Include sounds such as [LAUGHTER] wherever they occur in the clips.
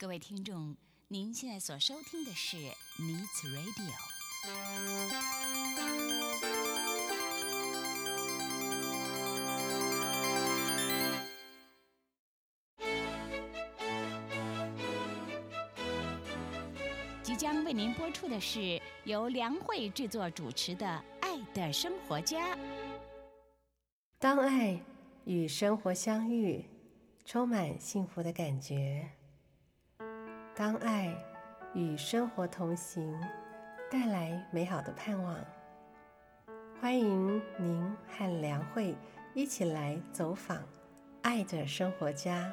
各位听众，您现在所收听的是 Needs Radio。即将为您播出的是由梁慧制作主持的《爱的生活家》。当爱与生活相遇，充满幸福的感觉；当爱与生活同行，带来美好的盼望。欢迎您和梁慧一起来走访爱的生活家。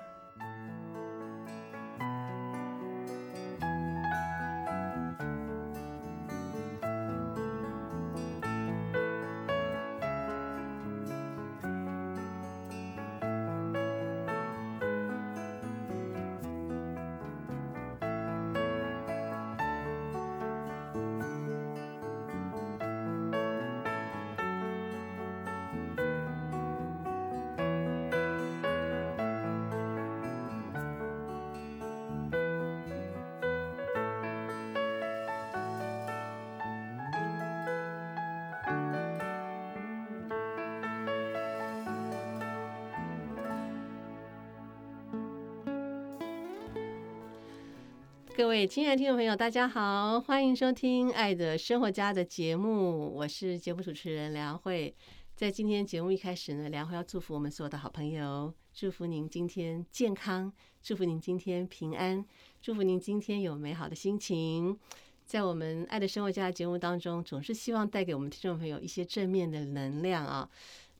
亲爱的听众朋友，大家好，欢迎收听《爱的生活家》的节目，我是节目主持人梁慧。在今天节目一开始呢，梁慧要祝福我们所有的好朋友，祝福您今天健康，祝福您今天平安，祝福您今天有美好的心情。在我们《爱的生活家》的节目当中，总是希望带给我们听众朋友一些正面的能量啊。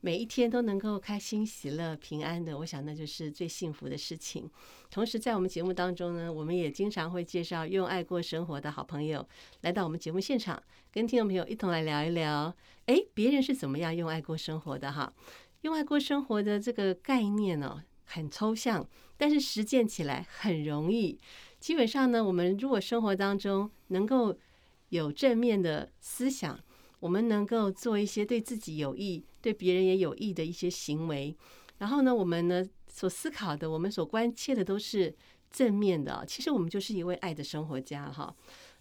每一天都能够开心、喜乐、平安的，我想那就是最幸福的事情。同时，在我们节目当中呢，我们也经常会介绍用爱过生活的好朋友来到我们节目现场，跟听众朋友一同来聊一聊。哎，别人是怎么样用爱过生活的？哈，用爱过生活的这个概念呢，很抽象，但是实践起来很容易。基本上呢，我们如果生活当中能够有正面的思想。我们能够做一些对自己有益、对别人也有益的一些行为，然后呢，我们呢所思考的、我们所关切的都是正面的。其实我们就是一位爱的生活家哈。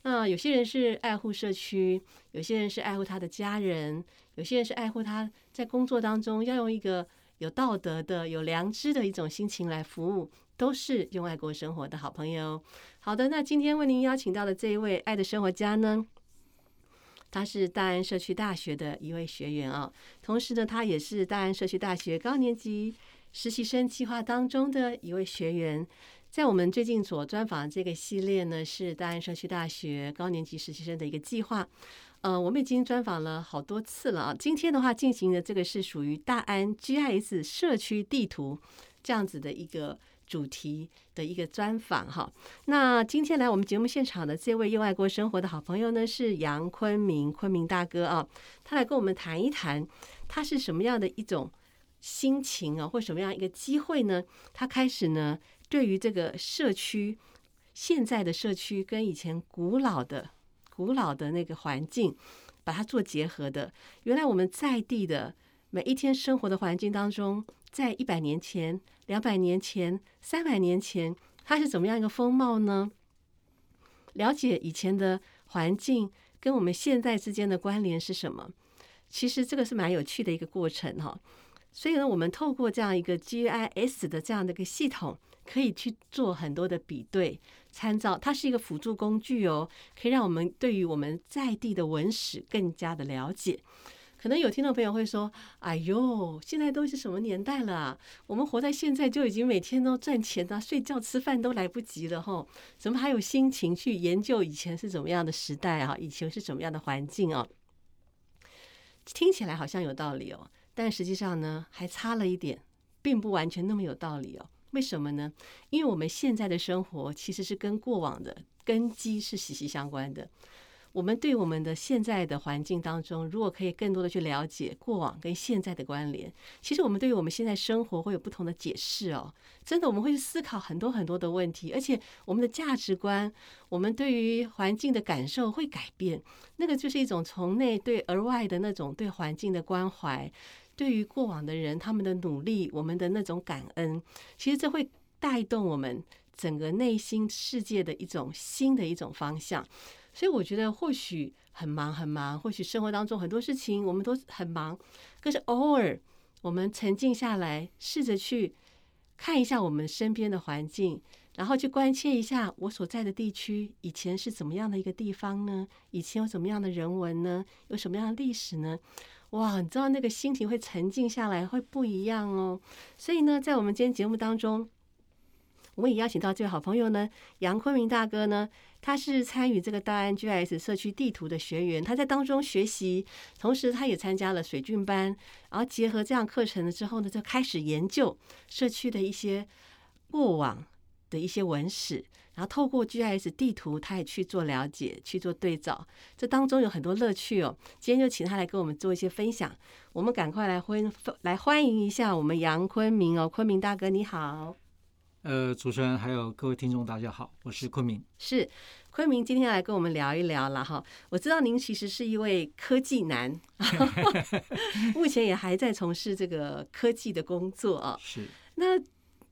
那有些人是爱护社区，有些人是爱护他的家人，有些人是爱护他在工作当中要用一个有道德的、有良知的一种心情来服务，都是用爱过生活的好朋友。好的，那今天为您邀请到的这一位爱的生活家呢？他是大安社区大学的一位学员啊，同时呢，他也是大安社区大学高年级实习生计划当中的一位学员。在我们最近所专访这个系列呢，是大安社区大学高年级实习生的一个计划。呃，我们已经专访了好多次了啊。今天的话进行的这个是属于大安 GIS 社区地图这样子的一个。主题的一个专访哈，那今天来我们节目现场的这位又爱过生活的好朋友呢，是杨坤明，坤明大哥啊，他来跟我们谈一谈，他是什么样的一种心情啊，或什么样一个机会呢？他开始呢，对于这个社区现在的社区跟以前古老的古老的那个环境，把它做结合的。原来我们在地的每一天生活的环境当中。在一百年前、两百年前、三百年前，它是怎么样一个风貌呢？了解以前的环境跟我们现在之间的关联是什么？其实这个是蛮有趣的一个过程哈。所以呢，我们透过这样一个 GIS 的这样的一个系统，可以去做很多的比对、参照。它是一个辅助工具哦，可以让我们对于我们在地的文史更加的了解。可能有听众朋友会说：“哎呦，现在都是什么年代了？我们活在现在就已经每天都赚钱的，睡觉吃饭都来不及了，吼，怎么还有心情去研究以前是怎么样的时代啊？以前是怎么样的环境啊？听起来好像有道理哦，但实际上呢，还差了一点，并不完全那么有道理哦。为什么呢？因为我们现在的生活其实是跟过往的根基是息息相关的。”我们对我们的现在的环境当中，如果可以更多的去了解过往跟现在的关联，其实我们对于我们现在生活会有不同的解释哦。真的，我们会去思考很多很多的问题，而且我们的价值观，我们对于环境的感受会改变。那个就是一种从内对而外的那种对环境的关怀，对于过往的人他们的努力，我们的那种感恩，其实这会带动我们。整个内心世界的一种新的一种方向。所以我觉得或许很忙很忙，或许生活当中很多事情我们都很忙，可是偶尔我们沉静下来，试着去看一下我们身边的环境。然后去关切一下我所在的地区以前是怎么样的一个地方呢？以前有什么样的人文呢？有什么样的历史呢？哇，你知道那个心情会沉静下来，会不一样哦。所以呢，在我们今天节目当中，我们也邀请到这位好朋友呢，杨坤明大哥呢，他是参与这个大安 GIS 社区地图的学员，他在当中学习，同时他也参加了水菌班，然后结合这样课程了之后呢，就开始研究社区的一些过往。的一些文史，然后透过 GIS 地图，他也去做了解，去做对照，这当中有很多乐趣哦。今天就请他来跟我们做一些分享。我们赶快来欢来欢迎一下我们杨坤明哦，坤明大哥你好。呃，主持人还有各位听众大家好，我是昆明。是昆明今天来跟我们聊一聊了哈。我知道您其实是一位科技男，[LAUGHS] [LAUGHS] 目前也还在从事这个科技的工作啊。是那。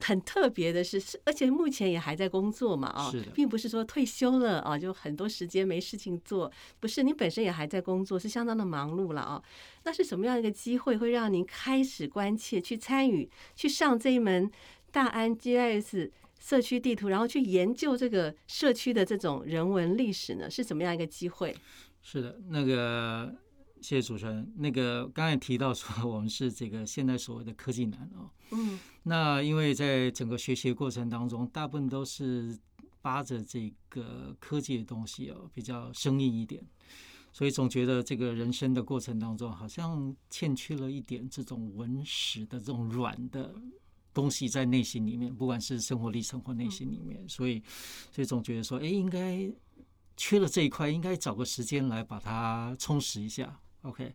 很特别的是，是而且目前也还在工作嘛，啊，并不是说退休了啊，就很多时间没事情做，不是，您本身也还在工作，是相当的忙碌了啊。那是什么样一个机会会让您开始关切、去参与、去上这一门大安 GIS 社区地图，然后去研究这个社区的这种人文历史呢？是怎么样一个机会？是的，那个谢谢主持人。那个刚才提到说，我们是这个现在所谓的科技男哦，嗯。那因为在整个学习过程当中，大部分都是扒着这个科技的东西哦，比较生硬一点，所以总觉得这个人生的过程当中，好像欠缺了一点这种文史的这种软的东西在内心里面，不管是生活历程或内心里面，所以所以总觉得说，哎，应该缺了这一块，应该找个时间来把它充实一下。OK。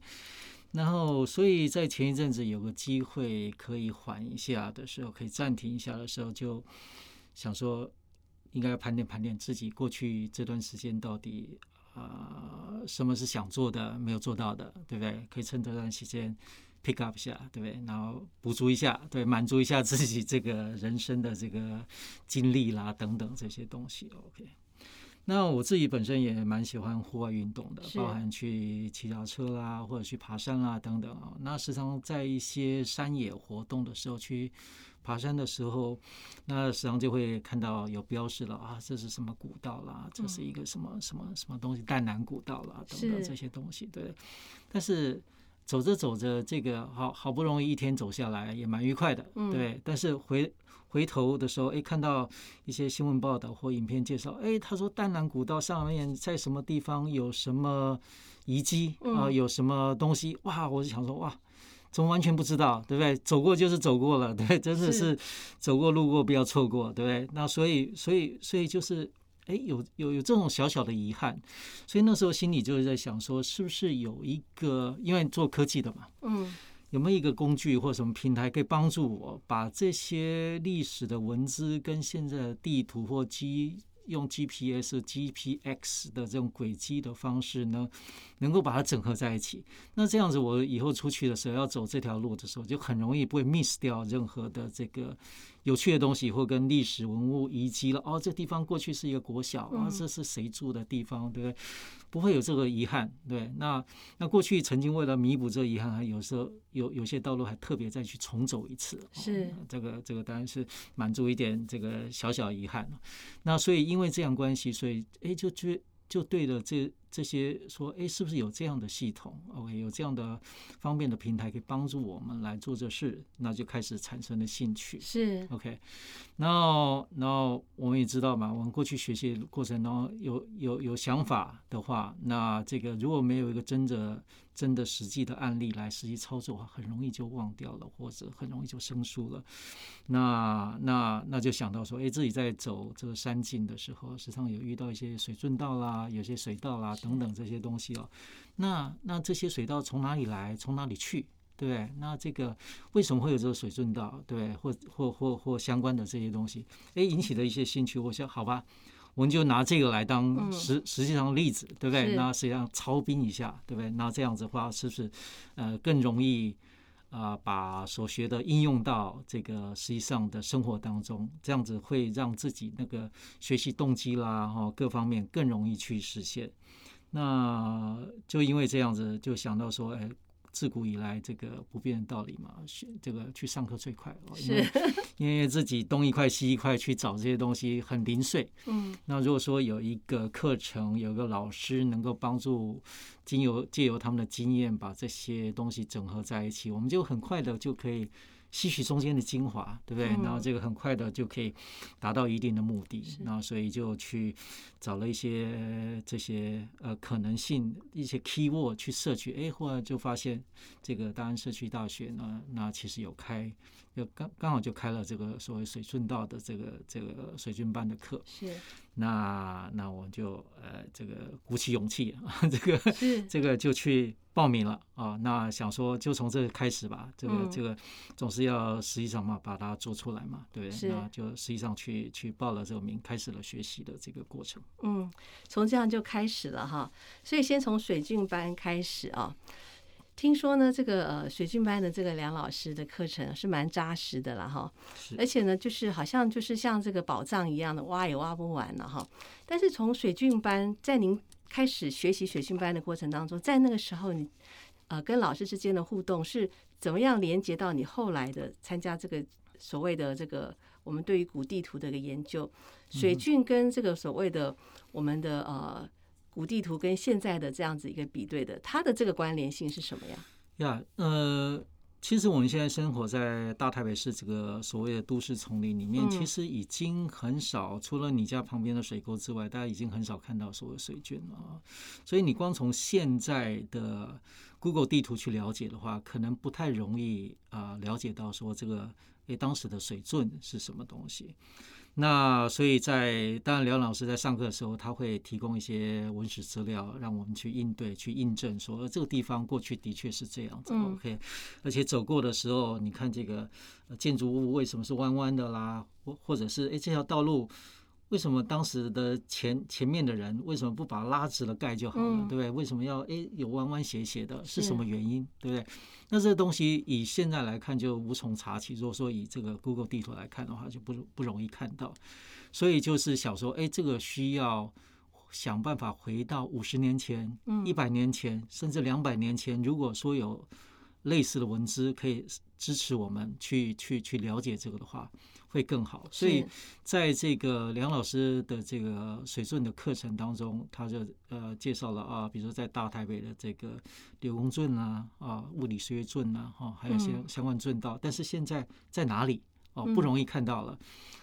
然后，所以在前一阵子有个机会可以缓一下的时候，可以暂停一下的时候，就想说应该盘点盘点自己过去这段时间到底啊什么是想做的没有做到的，对不对？可以趁这段时间 pick up 一下，对不对？然后补足一下，对，满足一下自己这个人生的这个经历啦等等这些东西，OK。那我自己本身也蛮喜欢户外运动的，包含去骑脚车啦，或者去爬山啦等等啊。那时常在一些山野活动的时候，去爬山的时候，那时常就会看到有标示了啊，这是什么古道啦，这是一个什么什么什么东西，淡南古道啦等等这些东西。对，但是走着走着，这个好好不容易一天走下来，也蛮愉快的，对。但是回回头的时候，哎，看到一些新闻报道或影片介绍，哎，他说淡南古道上面在什么地方有什么遗迹啊，有什么东西？哇，我就想说，哇，怎么完全不知道，对不对？走过就是走过了，对，真的是走过路过不要错过，对不对？那所以，所以，所以就是，哎，有有有这种小小的遗憾，所以那时候心里就是在想说，是不是有一个，因为做科技的嘛，嗯。有没有一个工具或什么平台可以帮助我把这些历史的文字跟现在的地图或机用 GPS、GPX 的这种轨迹的方式呢，能够把它整合在一起？那这样子，我以后出去的时候要走这条路的时候，就很容易不会 miss 掉任何的这个。有趣的东西或跟历史文物遗迹了哦，这地方过去是一个国小啊，这是谁住的地方，对不对？不会有这个遗憾，对。那那过去曾经为了弥补这个遗憾，还有时候有有些道路还特别再去重走一次，是这个这个当然是满足一点这个小小遗憾那所以因为这样关系，所以哎就觉就对了这。这些说，哎，是不是有这样的系统？OK，有这样的方便的平台可以帮助我们来做这事，那就开始产生了兴趣。是 OK，然后，然后我们也知道嘛，我们过去学习过程中有有有想法的话，那这个如果没有一个真的真的实际的案例来实际操作的话，很容易就忘掉了，或者很容易就生疏了。那那那就想到说，哎，自己在走这个山径的时候，时常有遇到一些水圳道啦，有些水道啦。等等这些东西哦，那那这些水道从哪里来，从哪里去，对不对？那这个为什么会有这个水圳道，对，或或或或相关的这些东西，哎，引起了一些兴趣。我想，好吧，我们就拿这个来当实实际上例子，对不对？那实际上操兵一下，对不对？那这样子的话，是不是呃更容易啊，把所学的应用到这个实际上的生活当中，这样子会让自己那个学习动机啦，哈，各方面更容易去实现。那就因为这样子，就想到说，哎。自古以来，这个不变的道理嘛，学这个去上课最快，因为 [LAUGHS] 因为自己东一块西一块去找这些东西很零碎。嗯，那如果说有一个课程，有个老师能够帮助，经由借由他们的经验把这些东西整合在一起，我们就很快的就可以。吸取中间的精华，对不对？然后这个很快的就可以达到一定的目的。然后所以就去找了一些这些呃可能性一些 key word 去摄取，哎，后来就发现这个大安社区大学呢，那其实有开，就刚刚好就开了这个所谓水顺道的这个这个水军班的课。是。那那我就呃这个鼓起勇气啊，[LAUGHS] 这个这个就去报名了啊。那想说就从这开始吧，这个这个总是要实际上嘛把它做出来嘛，对不对？那就实际上去去报了这个名，开始了学习的这个过程。嗯，从这样就开始了哈。所以先从水郡班开始啊。听说呢，这个呃水军班的这个梁老师的课程是蛮扎实的了哈，而且呢，就是好像就是像这个宝藏一样的挖也挖不完了哈。但是从水军班在您开始学习水军班的过程当中，在那个时候你呃跟老师之间的互动是怎么样连接到你后来的参加这个所谓的这个我们对于古地图的一个研究，水军跟这个所谓的我们的呃。古地图跟现在的这样子一个比对的，它的这个关联性是什么呀？呀，呃，其实我们现在生活在大台北市这个所谓的都市丛林里面，其实已经很少，除了你家旁边的水沟之外，大家已经很少看到所谓水卷了。所以你光从现在的 Google 地图去了解的话，可能不太容易啊了解到说这个诶当时的水圳是什么东西。那所以，在当然，梁老师在上课的时候，他会提供一些文史资料，让我们去应对、去印证，说这个地方过去的确是这样子。OK，而且走过的时候，你看这个建筑物为什么是弯弯的啦，或或者是哎这条道路。为什么当时的前前面的人为什么不把它拉直了盖就好了，对不对？为什么要哎有弯弯斜斜的？是什么原因，对不对？那这个东西以现在来看就无从查起。如果说以这个 Google 地图来看的话，就不不容易看到。所以就是想说，哎，这个需要想办法回到五十年前、一百年前，甚至两百年前。如果说有类似的文字可以支持我们去去去了解这个的话。会更好，所以在这个梁老师的这个水圳的课程当中，他就呃介绍了啊，比如说在大台北的这个柳公圳啊，啊物理学圳啊，哈，还有些相关圳道，但是现在在哪里哦，不容易看到了。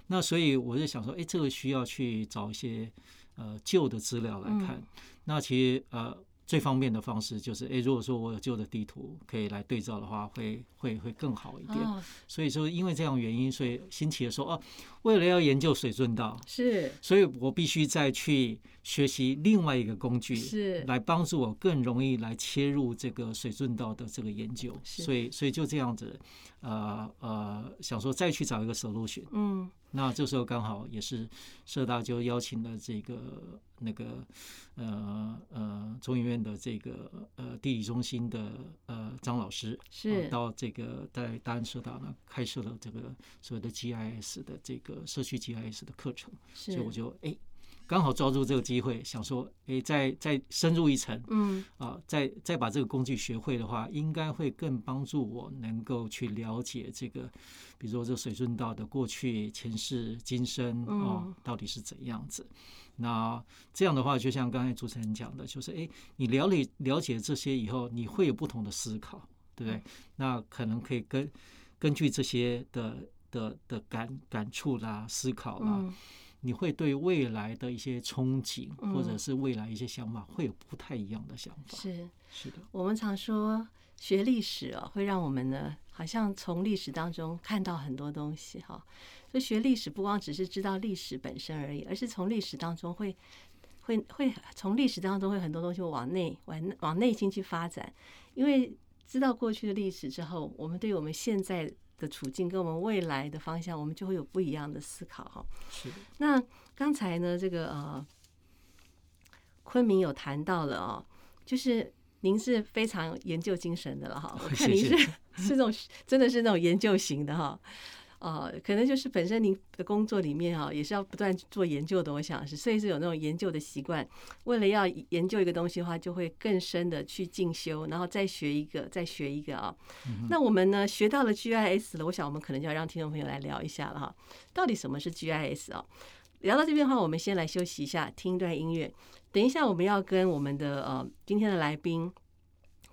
那所以我就想说，哎，这个需要去找一些呃旧的资料来看。那其实呃。最方便的方式就是，哎，如果说我有旧的地图可以来对照的话，会会会更好一点。所以说，因为这样原因，所以新奇的说，哦，为了要研究水圳道，是，所以我必须再去学习另外一个工具，是，来帮助我更容易来切入这个水圳道的这个研究。所以，所以就这样子，呃呃，想说再去找一个 solution。嗯。那这时候刚好也是社大就邀请了这个那个呃呃中医院的这个呃地理中心的呃张老师是到这个在大安社大呢开设了这个所谓的 GIS 的这个社区 GIS 的课程，所以我就哎。刚好抓住这个机会，想说，哎，再再深入一层，嗯，啊，再再把这个工具学会的话，应该会更帮助我能够去了解这个，比如说这水顺道的过去、前世、今生啊，到底是怎样子。那这样的话，就像刚才主持人讲的，就是哎，你了解了解这些以后，你会有不同的思考，对不对？那可能可以根根据这些的的的感感触啦、思考啦。你会对未来的一些憧憬，或者是未来一些想法，会有不太一样的想法。是是的，我们常说学历史哦，会让我们呢，好像从历史当中看到很多东西哈。所以学历史不光只是知道历史本身而已，而是从历史当中会会会从历史当中会很多东西往内往往内心去发展。因为知道过去的历史之后，我们对我们现在。的处境跟我们未来的方向，我们就会有不一样的思考哈。是。那刚才呢，这个呃，昆明有谈到了哦，就是您是非常研究精神的了哈。我 [LAUGHS] 看您是 [LAUGHS] 是那种真的是那种研究型的哈。哦，可能就是本身您的工作里面哈，也是要不断做研究的。我想是，所以是有那种研究的习惯。为了要研究一个东西的话，就会更深的去进修，然后再学一个，再学一个啊。那我们呢，学到了 GIS 了，我想我们可能就要让听众朋友来聊一下了哈。到底什么是 GIS 啊？聊到这边的话，我们先来休息一下，听一段音乐。等一下，我们要跟我们的呃今天的来宾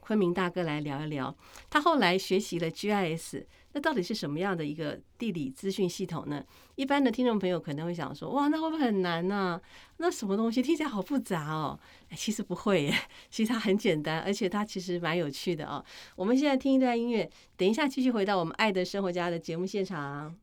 昆明大哥来聊一聊，他后来学习了 GIS。那到底是什么样的一个地理资讯系统呢？一般的听众朋友可能会想说：“哇，那会不会很难呢？那什么东西听起来好复杂哦？”其实不会，耶，[LAUGHS] 其实它很简单，而且它其实蛮有趣的哦。我们现在听一段音乐，等一下继续回到我们爱的生活家的节目现场。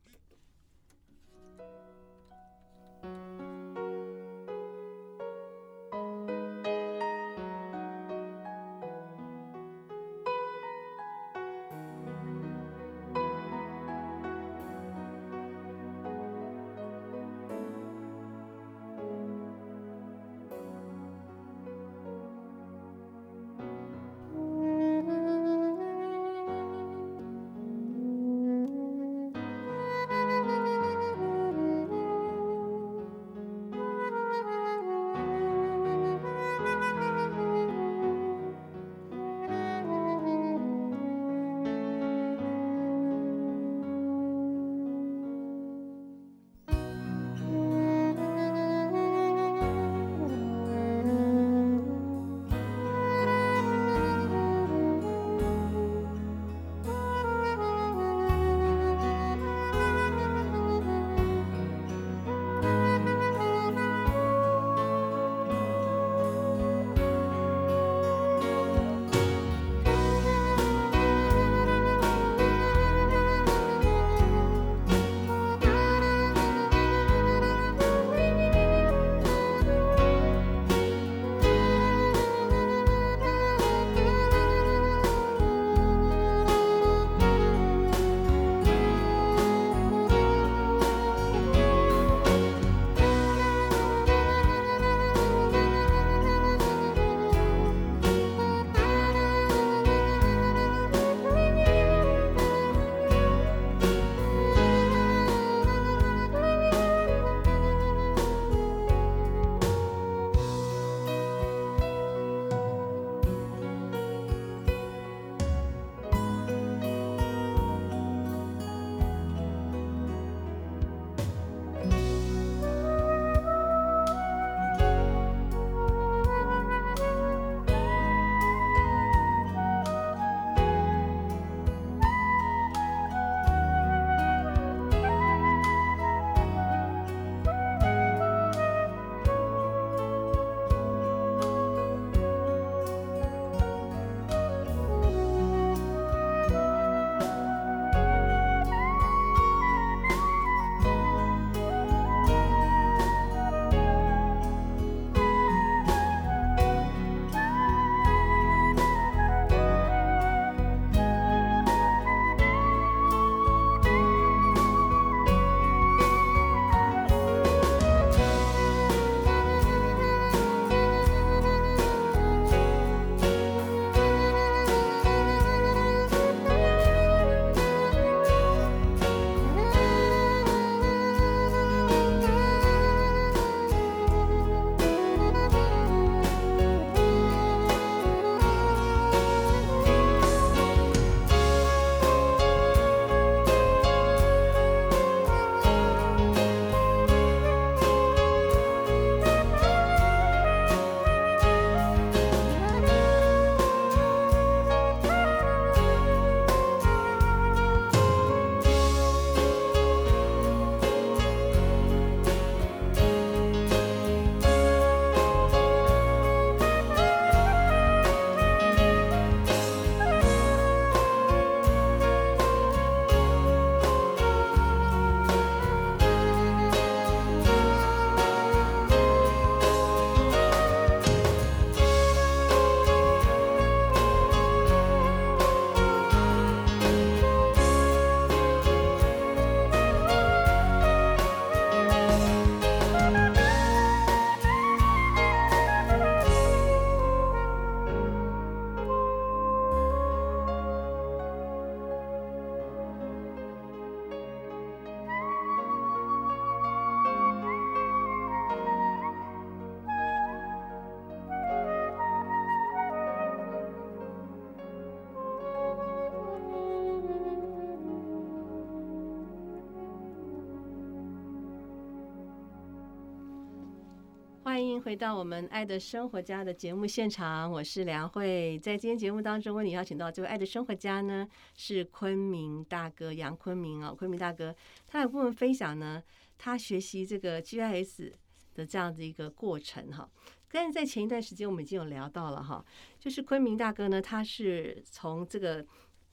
回到我们《爱的生活家》的节目现场，我是梁慧。在今天节目当中，为你邀请到这位《爱的生活家》呢，是昆明大哥杨昆明哦，昆明大哥，他有部分分享呢，他学习这个 GIS 的这样的一个过程哈。但是在前一段时间，我们已经有聊到了哈，就是昆明大哥呢，他是从这个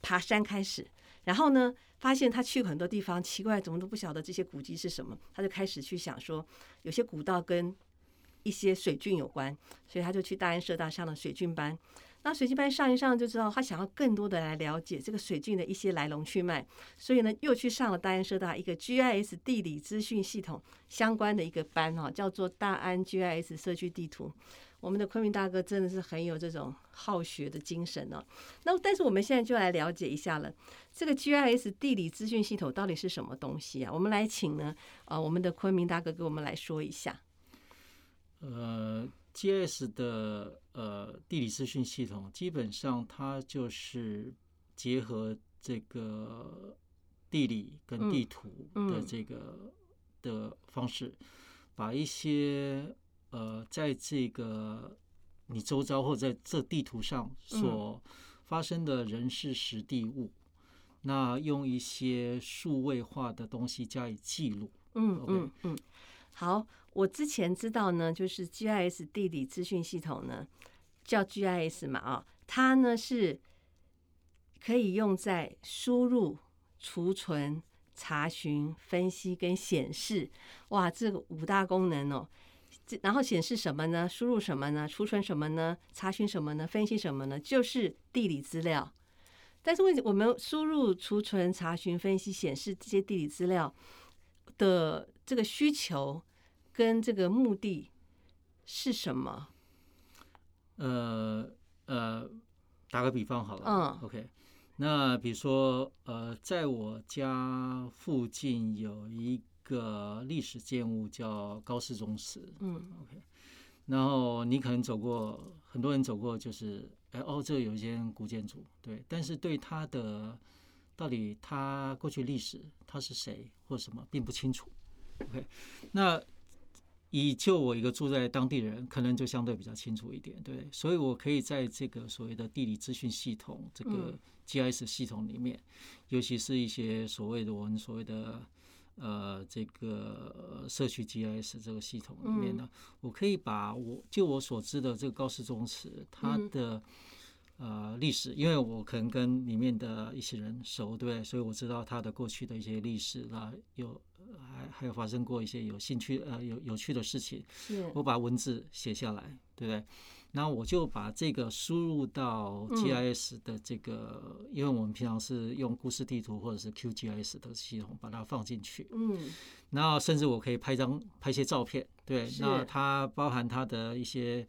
爬山开始，然后呢，发现他去很多地方，奇怪，怎么都不晓得这些古迹是什么，他就开始去想说，有些古道跟一些水菌有关，所以他就去大安社大上了水菌班。那水晶班上一上就知道，他想要更多的来了解这个水菌的一些来龙去脉，所以呢，又去上了大安社大一个 GIS 地理资讯系统相关的一个班哈，叫做大安 GIS 社区地图。我们的昆明大哥真的是很有这种好学的精神哦。那但是我们现在就来了解一下了，这个 GIS 地理资讯系统到底是什么东西啊？我们来请呢，呃，我们的昆明大哥给我们来说一下。呃。GIS 的呃地理资讯系统，基本上它就是结合这个地理跟地图的这个的方式，把一些呃在这个你周遭或在这地图上所发生的人事实地物，那用一些数位化的东西加以记录。嗯嗯嗯，好。我之前知道呢，就是 GIS 地理资讯系统呢，叫 GIS 嘛啊，它呢是可以用在输入、储存、查询、分析跟显示。哇，这个五大功能哦。然后显示什么呢？输入什么呢？储存什么呢？查询什么呢？分析什么呢？就是地理资料。但是为什我们输入、储存、查询、分析、显示这些地理资料的这个需求？跟这个目的是什么？呃呃，打个比方好了，嗯，OK，那比如说，呃，在我家附近有一个历史建物叫高氏宗祠，嗯，OK，然后你可能走过，很多人走过，就是，哎哦，这有一间古建筑，对，但是对它的到底它过去历史，它是谁或什么，并不清楚，OK，那。以就我一个住在当地人，可能就相对比较清楚一点，对，所以我可以在这个所谓的地理资讯系统这个 GIS 系统里面，尤其是一些所谓的我们所谓的呃这个社区 GIS 这个系统里面呢，我可以把我就我所知的这个高氏宗祠它的。呃，历史，因为我可能跟里面的一些人熟，对不对？所以我知道他的过去的一些历史啦，有还还有发生过一些有兴趣呃有有趣的事情。我把文字写下来，对不对？然后我就把这个输入到 GIS 的这个，因为我们平常是用故事地图或者是 QGIS 的系统把它放进去。嗯。然后甚至我可以拍张拍些照片，对，那它包含它的一些。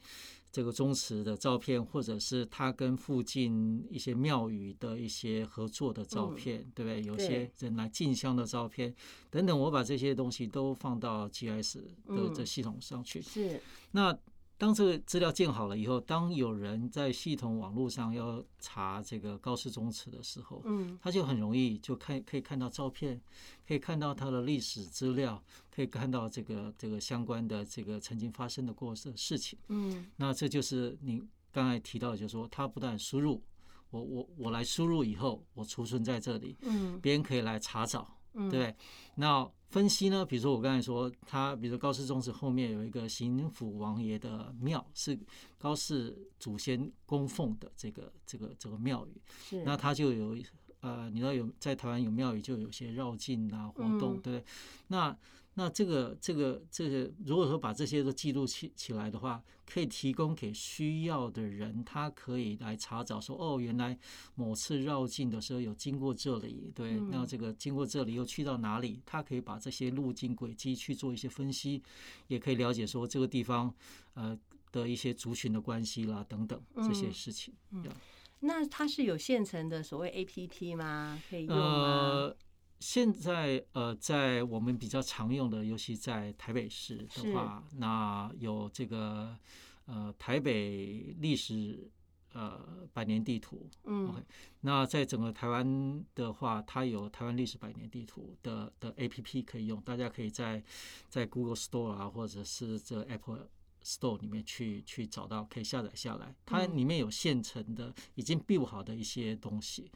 这个宗祠的照片，或者是他跟附近一些庙宇的一些合作的照片，对不对？有些人来进香的照片等等，我把这些东西都放到 GIS 的这系统上去。是那。当这个资料建好了以后，当有人在系统网络上要查这个高氏宗祠的时候，嗯，他就很容易就看可以看到照片，可以看到它的历史资料，可以看到这个这个相关的这个曾经发生的过的事情，嗯，那这就是你刚才提到，就是说他不但输入，我我我来输入以后，我储存在这里，嗯，别人可以来查找。对，那分析呢？比如说我刚才说，他比如说高氏宗祠后面有一个行府王爷的庙，是高氏祖先供奉的这个这个这个庙宇，那他就有呃，你知道有在台湾有庙宇就有些绕境啊活动，对，那。那这个这个这个，如果说把这些都记录起起来的话，可以提供给需要的人，他可以来查找说，哦，原来某次绕境的时候有经过这里，对，那这个经过这里又去到哪里，他可以把这些路径轨迹去做一些分析，也可以了解说这个地方呃的一些族群的关系啦等等这些事情。嗯，那它是有现成的所谓 A P P 吗？可以用吗？现在呃，在我们比较常用的，尤其在台北市的话，那有这个呃台北历史呃百年地图。嗯，OK。那在整个台湾的话，它有台湾历史百年地图的的 APP 可以用，大家可以在在 Google Store 啊，或者是这 Apple Store 里面去去找到，可以下载下来。它里面有现成的已经 build 好的一些东西。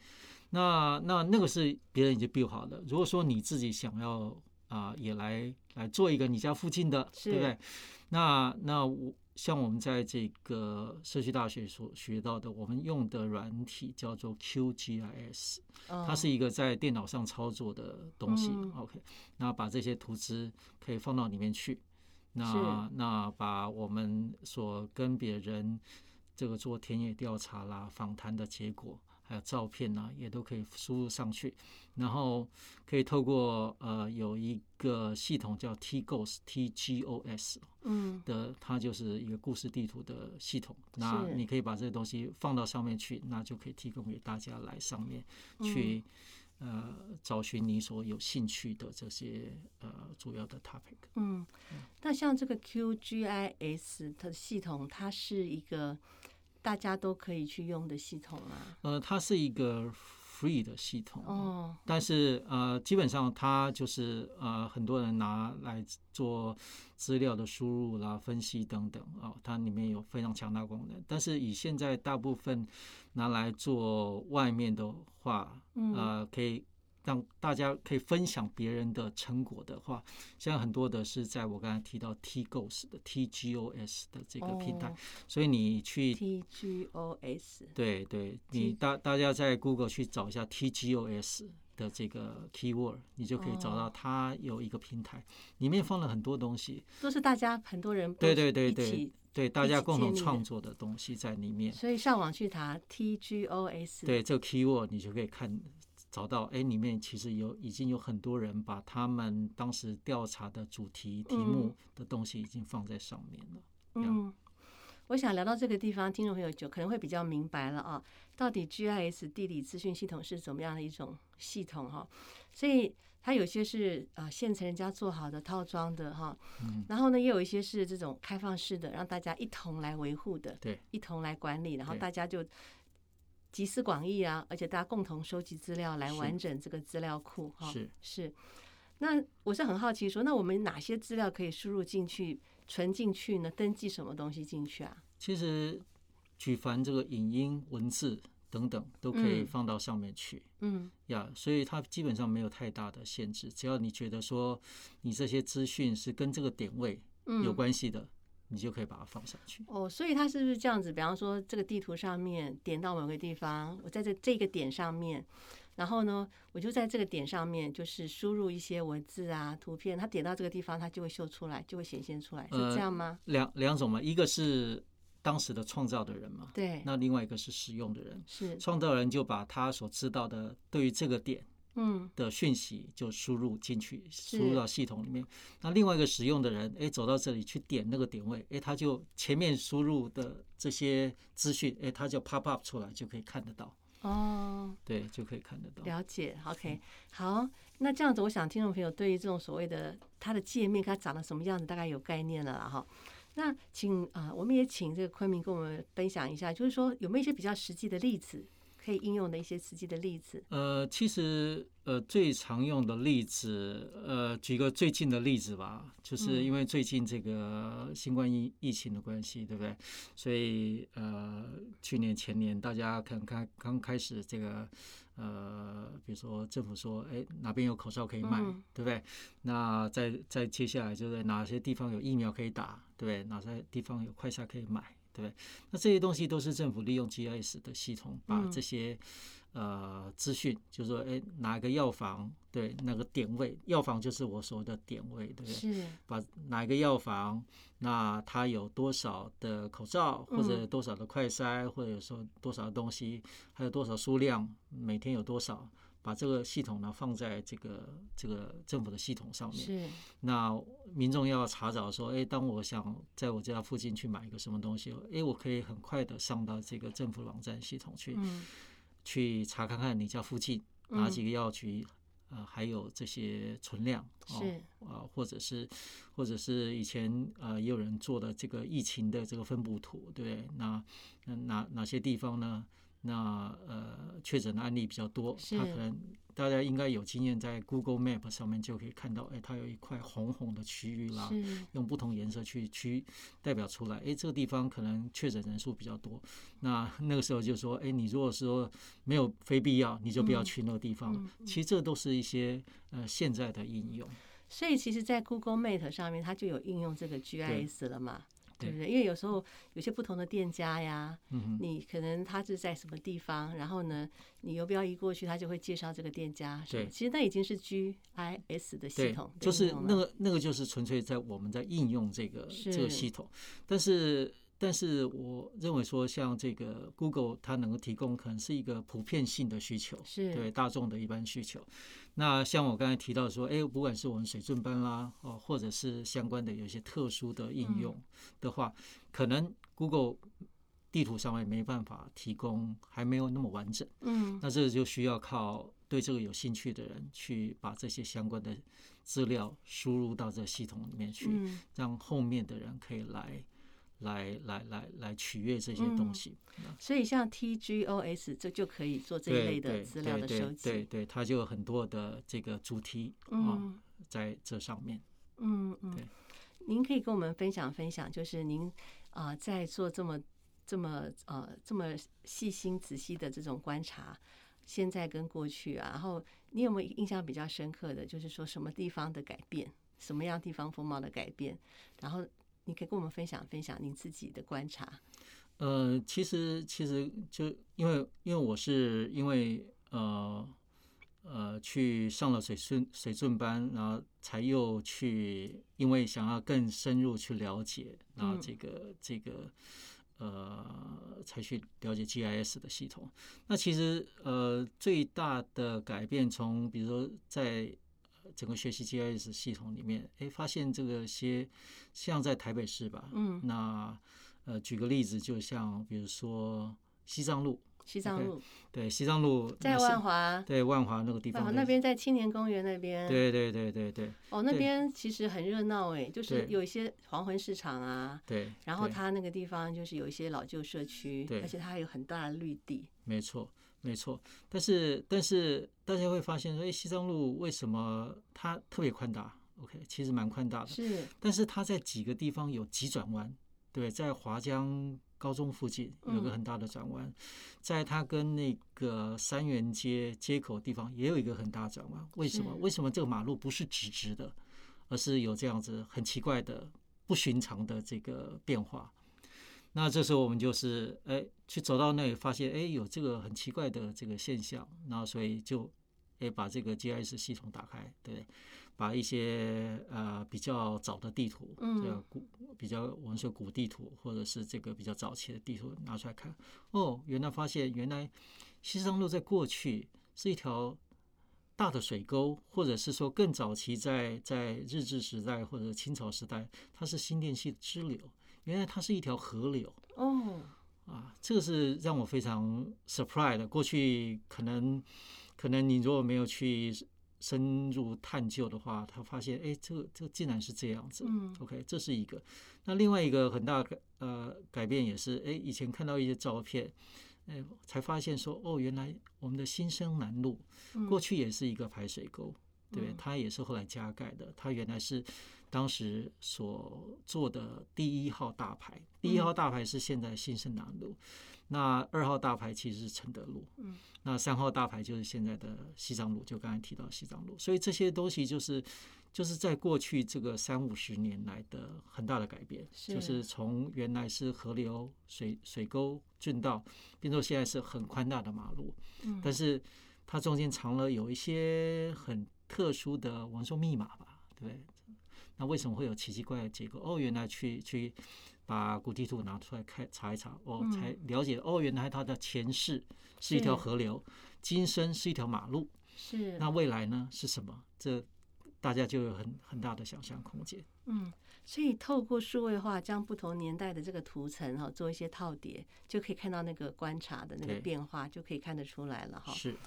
那那那个是别人已经 build 好的。如果说你自己想要啊，也来来做一个你家附近的，对不对？那那我像我们在这个社区大学所学到的，我们用的软体叫做 QGIS，它是一个在电脑上操作的东西。OK，那把这些图纸可以放到里面去。那那把我们所跟别人这个做田野调查啦、访谈的结果，还有照片呐，也都可以输入上去。然后可以透过呃有一个系统叫 TGOS T G O S，嗯的，它就是一个故事地图的系统。那你可以把这个东西放到上面去，那就可以提供给大家来上面去。呃，找寻你所有兴趣的这些呃主要的 topic。嗯，那像这个 QGIS 它的系统，它是一个大家都可以去用的系统吗？呃，它是一个 free 的系统哦，但是呃，基本上它就是呃很多人拿来做资料的输入啦、分析等等啊，它里面有非常强大功能。但是以现在大部分拿来做外面的话，呃，可以让大家可以分享别人的成果的话，现在很多的是在我刚才提到 TGOS 的 TGOS 的这个平台，所以你去 TGOS，对对，你大大家在 Google 去找一下 TGOS 的这个 keyword，你就可以找到它有一个平台，里面放了很多东西，都是大家很多人对对对对。对，大家共同创作的东西在里面，所以上网去查 TGOS，对这个 keyword 你就可以看找到，哎，里面其实有已经有很多人把他们当时调查的主题题目的东西已经放在上面了。嗯，我想聊到这个地方，听众朋友就可能会比较明白了啊，到底 GIS 地理资讯系统是怎么样的一种系统哈，所以。它有些是呃现成人家做好的套装的哈，然后呢也有一些是这种开放式的，让大家一同来维护的，对，一同来管理，然后大家就集思广益啊，而且大家共同收集资料来完整这个资料库哈。是是，那我是很好奇说，那我们哪些资料可以输入进去、存进去呢？登记什么东西进去啊？其实举凡这个影音文字。等等都可以放到上面去，嗯呀，所以它基本上没有太大的限制，只要你觉得说你这些资讯是跟这个点位有关系的，你就可以把它放上去。哦，所以它是不是这样子？比方说这个地图上面点到某个地方，我在这这个点上面，然后呢，我就在这个点上面就是输入一些文字啊、图片，它点到这个地方，它就会秀出来，就会显现出来，是这样吗？两两种嘛，一个是。当时的创造的人嘛，对，那另外一个是使用的人，是创造人就把他所知道的对于这个点，嗯的讯息就输入进去，输入到系统里面。那另外一个使用的人，哎，走到这里去点那个点位，哎，他就前面输入的这些资讯，哎，他就 pop up 出来就可以看得到。哦，对，就可以看得到。了解，OK，好，那这样子，我想听众朋友对于这种所谓的它的界面，它长得什么样子，大概有概念了哈。那请啊，我们也请这个昆明跟我们分享一下，就是说有没有一些比较实际的例子，可以应用的一些实际的例子？呃，其实呃最常用的例子，呃，举个最近的例子吧，就是因为最近这个新冠疫疫情的关系，对不对？所以呃，去年前年大家可能刚刚开始这个。呃，比如说政府说，哎，哪边有口罩可以卖，对不对？那再再接下来就是哪些地方有疫苗可以打，对不对？哪些地方有快筛可以买，对不对？那这些东西都是政府利用 GIS 的系统把这些。呃，资讯就是说，哎，哪个药房对那个点位，药房就是我所谓的点位，对不对？是。把哪一个药房，那它有多少的口罩，或者多少的快筛，或者说多少的东西，还有多少数量，每天有多少，把这个系统呢放在这个这个政府的系统上面。是。那民众要查找说，哎，当我想在我家附近去买一个什么东西，哎，我可以很快的上到这个政府网站系统去。嗯。去查看看你家附近哪几个药局，呃，还有这些存量，是啊，或者是，或者是以前呃也有人做的这个疫情的这个分布图，对，那哪哪些地方呢？那呃确诊的案例比较多，它可能。大家应该有经验，在 Google Map 上面就可以看到，哎，它有一块红红的区域啦，用不同颜色去区代表出来，哎，这个地方可能确诊人数比较多。那 [LAUGHS] 那个时候就说，哎，你如果说没有非必要，你就不要去那个地方。其实这都是一些呃现在的应用。所以其实，在 Google Map 上面，它就有应用这个 GIS 了嘛。对不对？因为有时候有些不同的店家呀，你可能他是在什么地方，然后呢，你游标一过去，他就会介绍这个店家。对，其实那已经是 GIS 的系统，就是那个那个就是纯粹在我们在应用这个这个系统，但是。但是我认为说，像这个 Google，它能够提供可能是一个普遍性的需求，是对大众的一般需求。那像我刚才提到说，哎，不管是我们水准班啦，哦，或者是相关的有些特殊的应用的话，可能 Google 地图上面没办法提供，还没有那么完整。嗯，那这就需要靠对这个有兴趣的人去把这些相关的资料输入到这系统里面去，让后面的人可以来。来来来来取悦这些东西，所以像 TGOS 这就可以做这一类的资料的收集，对对，它就有很多的这个主题啊在这上面。嗯嗯，对，您可以跟我们分享分享，就是您啊在做这么这么呃这么细心仔细的这种观察，现在跟过去啊，然后你有没有印象比较深刻的就是说什么地方的改变，什么样地方风貌的改变，然后。你可以跟我们分享分享您自己的观察。呃，其实其实就因为因为我是因为呃呃去上了水顺水准班，然后才又去因为想要更深入去了解，然后这个这个呃才去了解 GIS 的系统。那其实呃最大的改变，从比如说在整个学习 GIS 系统里面，哎，发现这个些像在台北市吧，嗯，那呃，举个例子，就像比如说西藏路，西藏路，对，西藏路在万华，对，万华那个地方，那边在青年公园那边，对对对对对，哦，那边其实很热闹哎，就是有一些黄昏市场啊，对，然后它那个地方就是有一些老旧社区，对，而且它还有很大的绿地，没错。没错，但是但是大家会发现说，哎，西藏路为什么它特别宽大？OK，其实蛮宽大的，是。但是它在几个地方有急转弯，对，在华江高中附近有个很大的转弯，在它跟那个三元街街口地方也有一个很大转弯。为什么？为什么这个马路不是直直的，而是有这样子很奇怪的、不寻常的这个变化？那这时候我们就是哎，去走到那里，发现哎有这个很奇怪的这个现象，然后所以就哎把这个 GIS 系统打开，对，把一些呃比较早的地图，嗯，古比较我们说古地图或者是这个比较早期的地图拿出来看，哦，原来发现原来西藏路在过去是一条大的水沟，或者是说更早期在在日治时代或者清朝时代，它是新店系支流。原来它是一条河流哦，啊，这个是让我非常 surprise 的。过去可能可能你如果没有去深入探究的话，他发现哎，这个这个竟然是这样子。嗯，OK，这是一个。那另外一个很大改呃改变也是，哎，以前看到一些照片，哎，才发现说哦，原来我们的新生南路过去也是一个排水沟，对，它也是后来加盖的，它原来是。当时所做的第一号大牌，第一号大牌是现在新生南路，那二号大牌其实是承德路，嗯，那三号大牌就是现在的西藏路，就刚才提到西藏路，所以这些东西就是就是在过去这个三五十年来的很大的改变，就是从原来是河流水水沟圳道，变成现在是很宽大的马路，嗯，但是它中间藏了有一些很特殊的，我们说密码吧，对。那为什么会有奇奇怪怪的结构？哦，原来去去把古地图拿出来看查一查，哦，才了解哦，原来它的前世是一条河流，今生是一条马路。是。那未来呢？是什么？这大家就有很很大的想象空间。嗯，所以透过数位化，将不同年代的这个图层哈做一些套叠，就可以看到那个观察的那个变化，就可以看得出来了哈。是。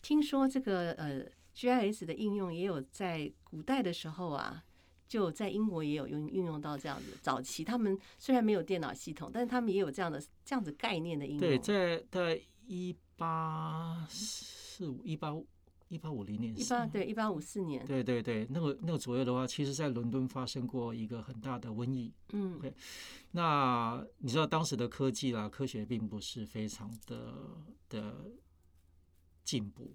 听说这个呃 GIS 的应用也有在古代的时候啊。就在英国也有用运用到这样子，早期他们虽然没有电脑系统，但是他们也有这样的这样子概念的应用。对，在在一八四五一八一八五零年，一八对一八五四年，对对对，那个那个左右的话，其实在伦敦发生过一个很大的瘟疫。嗯，OK，那你知道当时的科技啦，科学并不是非常的的进步。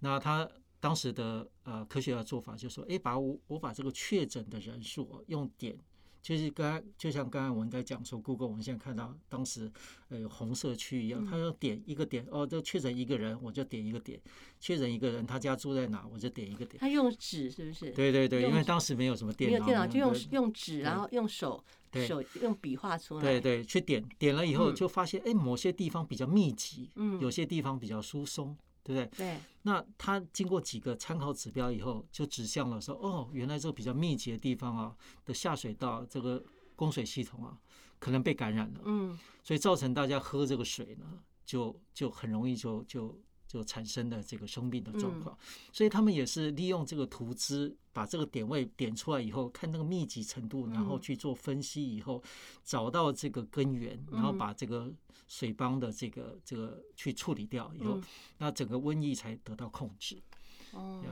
那他当时的呃科学的做法就是说，哎，把我我把这个确诊的人数用点。就是刚就像刚才我们在讲说，Google 我们现在看到当时呃红色区一样，他要点一个点哦，这确诊一个人我就点一个点，确诊一个人他家住在哪我就点一个点。他用纸是不是？对对对，因为当时没有什么电脑，没有电脑就用用纸，然后用手手用笔画出来。对对，去点点了以后就发现，哎，某些地方比较密集，嗯，有些地方比较疏松。对不对？对。那他经过几个参考指标以后，就指向了说，哦，原来这个比较密集的地方啊的下水道这个供水系统啊，可能被感染了。嗯。所以造成大家喝这个水呢，就就很容易就就。就产生的这个生病的状况，所以他们也是利用这个图资，把这个点位点出来以后，看那个密集程度，然后去做分析以后，找到这个根源，然后把这个水帮的这个这个去处理掉以后，那整个瘟疫才得到控制。哦，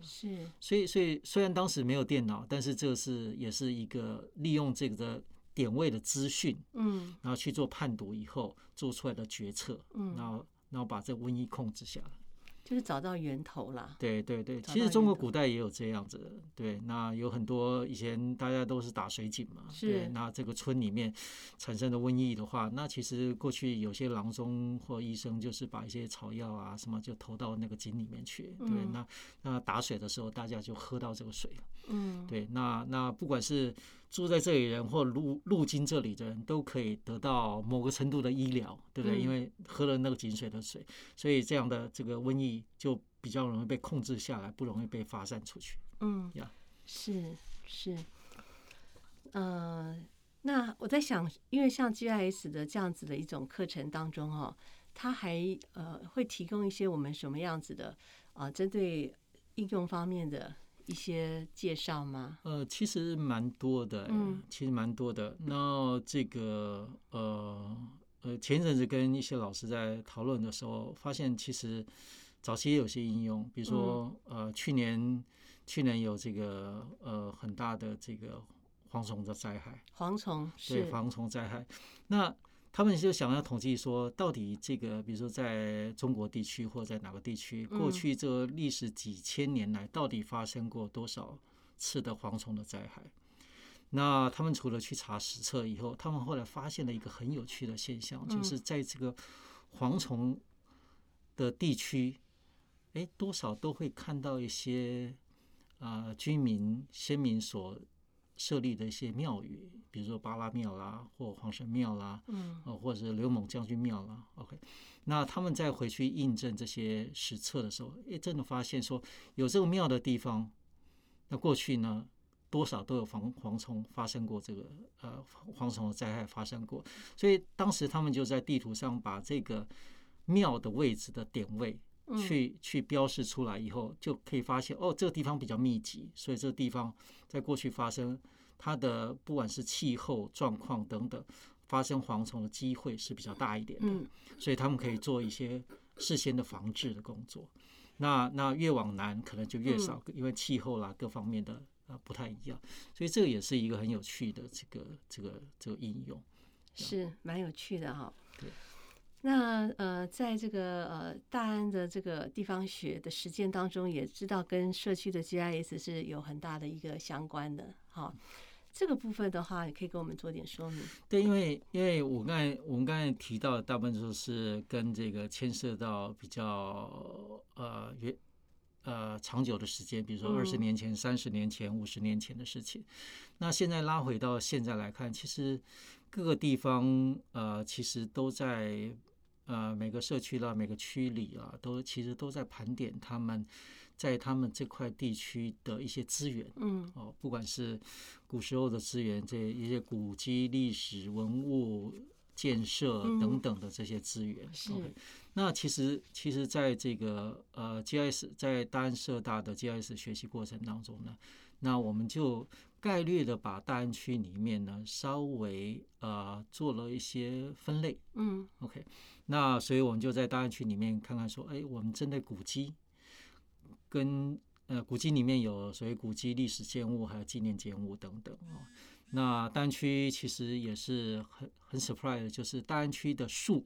是。所以，所以虽然当时没有电脑，但是这是也是一个利用这个点位的资讯，嗯，然后去做判读以后做出来的决策，嗯，然后。然后把这瘟疫控制下来，就是找到源头啦。对对对，其实中国古代也有这样子的。对，那有很多以前大家都是打水井嘛。对。那这个村里面产生的瘟疫的话，那其实过去有些郎中或医生就是把一些草药啊什么就投到那个井里面去。对。那那打水的时候，大家就喝到这个水了。嗯。对，那那不管是。住在这里人或路路经这里的人都可以得到某个程度的医疗，对不对？因为喝了那个井水的水，所以这样的这个瘟疫就比较容易被控制下来，不容易被发散出去。嗯，呀，是是，呃，那我在想，因为像 GIS 的这样子的一种课程当中，哦，它还呃会提供一些我们什么样子的啊，针对应用方面的。一些介绍吗？呃，其实蛮多的，嗯，其实蛮多的。那这个呃呃，前阵子跟一些老师在讨论的时候，发现其实早期也有些应用，比如说呃，去年去年有这个呃很大的这个蝗虫的灾害，蝗虫对蝗虫灾害，那。他们就想要统计说，到底这个，比如说在中国地区或在哪个地区，过去这历史几千年来，到底发生过多少次的蝗虫的灾害？那他们除了去查史册以后，他们后来发现了一个很有趣的现象，就是在这个蝗虫的地区，哎，多少都会看到一些啊居民先民所。设立的一些庙宇，比如说巴拉庙啦，或黄神庙啦，嗯，哦，或者是刘猛将军庙啦，OK，那他们再回去印证这些史册的时候，诶，真的发现说有这个庙的地方，那过去呢，多少都有蝗蝗虫发生过这个呃蝗虫的灾害发生过，所以当时他们就在地图上把这个庙的位置的点位。去去标示出来以后，就可以发现哦，这个地方比较密集，所以这个地方在过去发生它的不管是气候状况等等，发生蝗虫的机会是比较大一点的。所以他们可以做一些事先的防治的工作。那那越往南可能就越少，因为气候啦各方面的啊不太一样。所以这个也是一个很有趣的这个这个这个应用，是蛮有趣的哈。对。那呃，在这个呃大安的这个地方学的实践当中，也知道跟社区的 GIS 是有很大的一个相关的。好，这个部分的话，也可以给我们做点说明。对，因为因为我刚才我们刚才提到大部分都是跟这个牵涉到比较呃远呃长久的时间，比如说二十年前、三十年前、五十年前的事情。那现在拉回到现在来看，其实各个地方呃其实都在。呃，每个社区啦，每个区里啊，都其实都在盘点他们在他们这块地区的一些资源，嗯，哦，不管是古时候的资源，这一些古迹、历史文物、建设等等的这些资源，是。那其实，其实在这个呃 GIS 在大安社大的 GIS 学习过程当中呢，那我们就概略的把大安区里面呢稍微呃做了一些分类，嗯，OK，那所以我们就在大安区里面看看说，哎，我们针对古迹跟呃古迹里面有所谓古迹历史建物，还有纪念建物等等哦。那大安区其实也是很很 surprise，就是大安区的树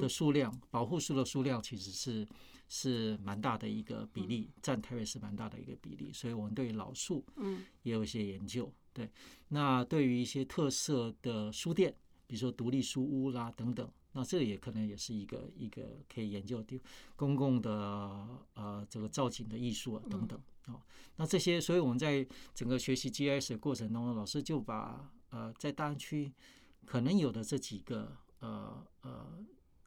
的数量，保护树的数量其实是是蛮大的一个比例，占台北市蛮大的一个比例。所以我们对老树嗯也有一些研究。对，那对于一些特色的书店，比如说独立书屋啦等等，那这也可能也是一个一个可以研究的地公共的呃这个造景的艺术啊等等。哦，那这些，所以我们在整个学习 GIS 的过程中，老师就把呃在大安区可能有的这几个呃呃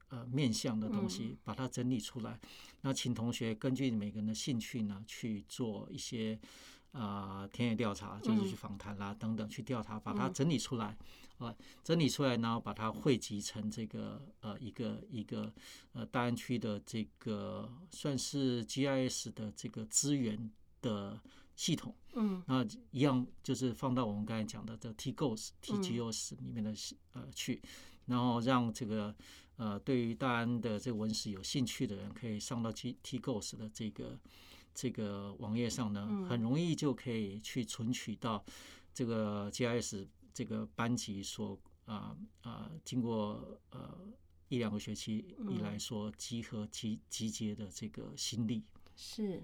呃面向的东西，把它整理出来。那请同学根据每个人的兴趣呢去做一些啊田野调查，就是去访谈啦等等去调查，把它整理出来啊，整理出来，然后把它汇集成这个呃一个一个呃大安区的这个算是 GIS 的这个资源。的系统，嗯，那一样就是放到我们刚才讲的这 TGOS、TGOS 里面的呃去，然后让这个呃对于大安的这个文史有兴趣的人，可以上到 T TGOS 的这个这个网页上呢，很容易就可以去存取到这个 GIS 这个班级所啊啊经过呃一两个学期以来所集合集集结的这个心力，是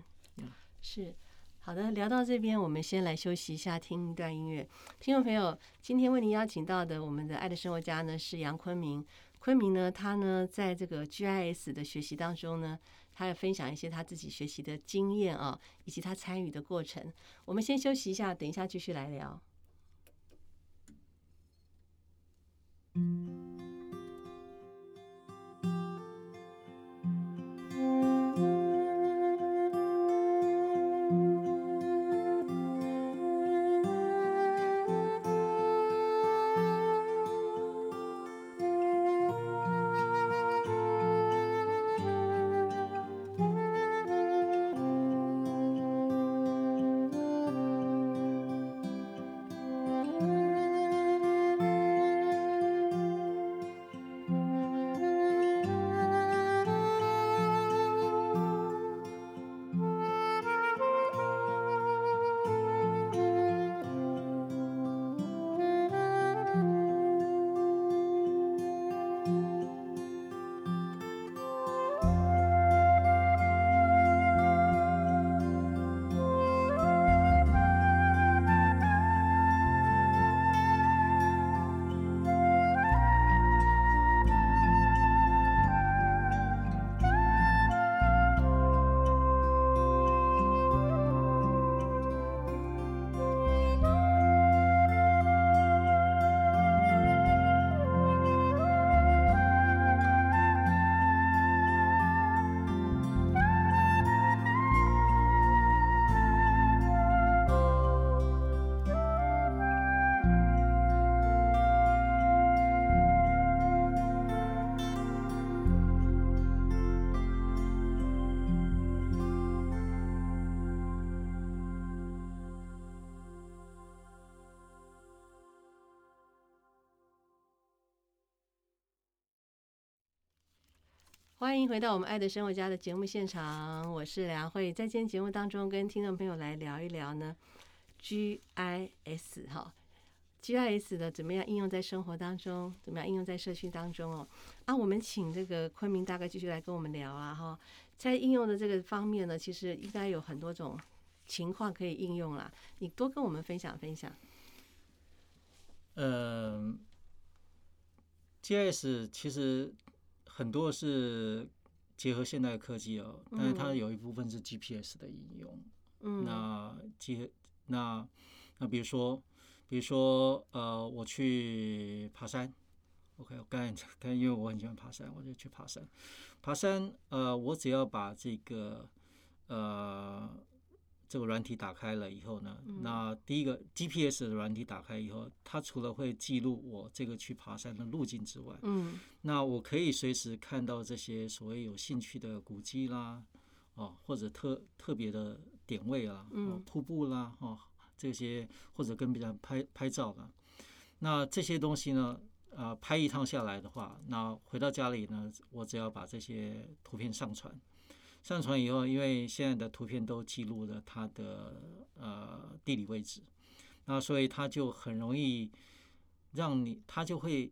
是。好的，聊到这边，我们先来休息一下，听一段音乐。听众朋友，今天为您邀请到的我们的爱的生活家呢是杨坤明。昆明呢，他呢在这个 GIS 的学习当中呢，他要分享一些他自己学习的经验啊，以及他参与的过程。我们先休息一下，等一下继续来聊。Mm-hmm. 欢迎回到我们爱的生活家的节目现场，我是梁慧。在今天节目当中，跟听众朋友来聊一聊呢，GIS 哈，GIS 的怎么样应用在生活当中，怎么样应用在社区当中哦。啊，我们请这个昆明大哥继续来跟我们聊啊哈，在应用的这个方面呢，其实应该有很多种情况可以应用啦，你多跟我们分享分享。嗯，GIS 其实。很多是结合现代科技哦，但是它有一部分是 GPS 的应用。嗯，那结那那比如说，比如说呃，我去爬山，OK，我刚才刚因为我很喜欢爬山，我就去爬山。爬山呃，我只要把这个呃。这个软体打开了以后呢，那第一个 GPS 的软体打开以后，它除了会记录我这个去爬山的路径之外，嗯，那我可以随时看到这些所谓有兴趣的古迹啦，哦，或者特特别的点位啦，哦，瀑布啦，哦，这些或者跟别人拍拍照的。那这些东西呢，呃，拍一趟下来的话，那回到家里呢，我只要把这些图片上传，上传以后，因为现在的图片都记录了它的呃地理位置，那所以它就很容易让你，它就会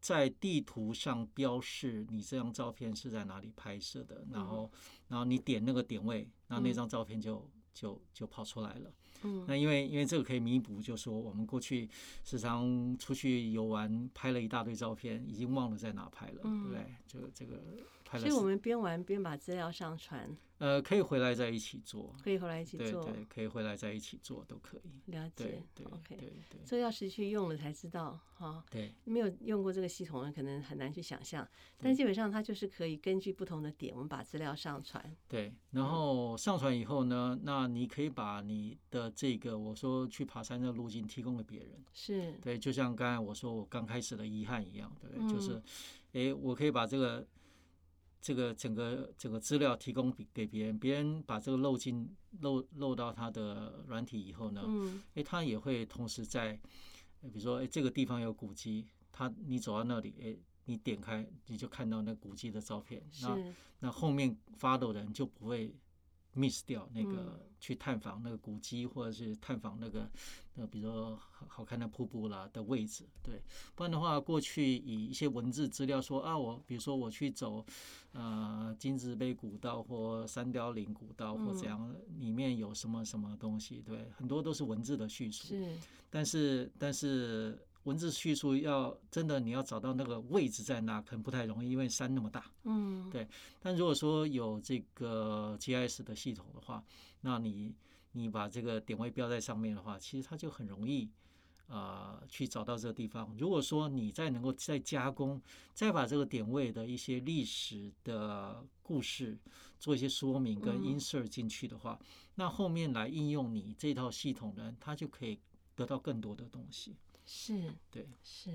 在地图上标示你这张照片是在哪里拍摄的，然后，然后你点那个点位，那那张照片就就就跑出来了。嗯，那因为因为这个可以弥补，就说我们过去时常出去游玩，拍了一大堆照片，已经忘了在哪拍了，对不对？就这个拍了。所以我们边玩边把资料上传。呃，可以回来在一起做，可以回来一起做，对，可以回来在一起做都可以。了解，对，OK，对对。这要实际用了才知道，哈。对。没有用过这个系统的，可能很难去想象。但基本上它就是可以根据不同的点，我们把资料上传。对，然后上传以后呢，那你可以把你的这个我说去爬山的路径提供给别人。是。对，就像刚才我说我刚开始的遗憾一样，对，就是，哎，我可以把这个。这个整个整个资料提供给给别人，别人把这个漏进漏漏到他的软体以后呢，哎，他也会同时在，比如说哎这个地方有古迹，他你走到那里，哎，你点开你就看到那古迹的照片，那那后面发的人就不会。Miss 掉那个去探访那个古迹，或者是探访那个那比如说好好看的瀑布啦的位置，对，不然的话，过去以一些文字资料说啊，我比如说我去走呃金子碑古道或三雕岭古道或怎样，里面有什么什么东西，对，很多都是文字的叙述，是，但是但是。文字叙述要真的你要找到那个位置在哪，可能不太容易，因为山那么大。嗯，对。但如果说有这个 GIS 的系统的话，那你你把这个点位标在上面的话，其实它就很容易啊去找到这个地方。如果说你再能够再加工，再把这个点位的一些历史的故事做一些说明跟 insert 进去的话，那后面来应用你这套系统呢，它就可以得到更多的东西。是，对，是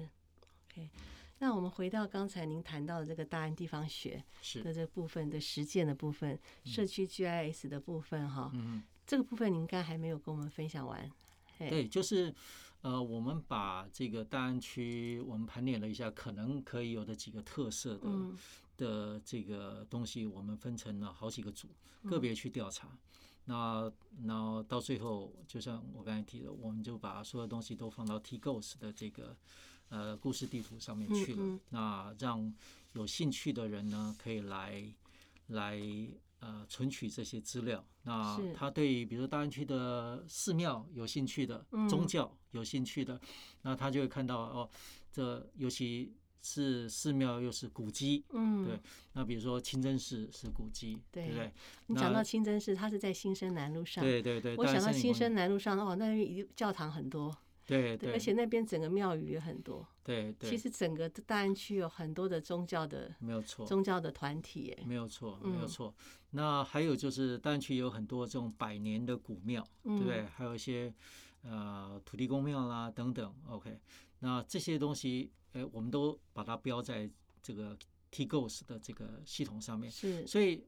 ，OK。那我们回到刚才您谈到的这个大安地方学的这部分的实践的部分，社区 GIS 的部分，哈，嗯，这个部分您应该还没有跟我们分享完。对，就是呃，我们把这个大安区我们盘点了一下，可能可以有的几个特色的的这个东西，我们分成了好几个组，个别去调查。那那到最后，就像我刚才提的，我们就把所有东西都放到 T Ghost 的这个呃故事地图上面去了。那让有兴趣的人呢，可以来来呃存取这些资料。那他对比如大安区的寺庙有兴趣的，宗教有兴趣的，那他就会看到哦，这尤其。是寺庙又是古迹，嗯，对。那比如说清真寺是古迹，对不对？你讲到清真寺，它是在新生南路上，对对对。我想到新生南路上，哦，那边教堂很多，对对。而且那边整个庙宇也很多，对对。其实整个大安区有很多的宗教的，没有错，宗教的团体，没有错，没有错。那还有就是大安区有很多这种百年的古庙，对不对？还有一些呃土地公庙啦等等。OK，那这些东西。哎，我们都把它标在这个 T Ghost 的这个系统上面。是，所以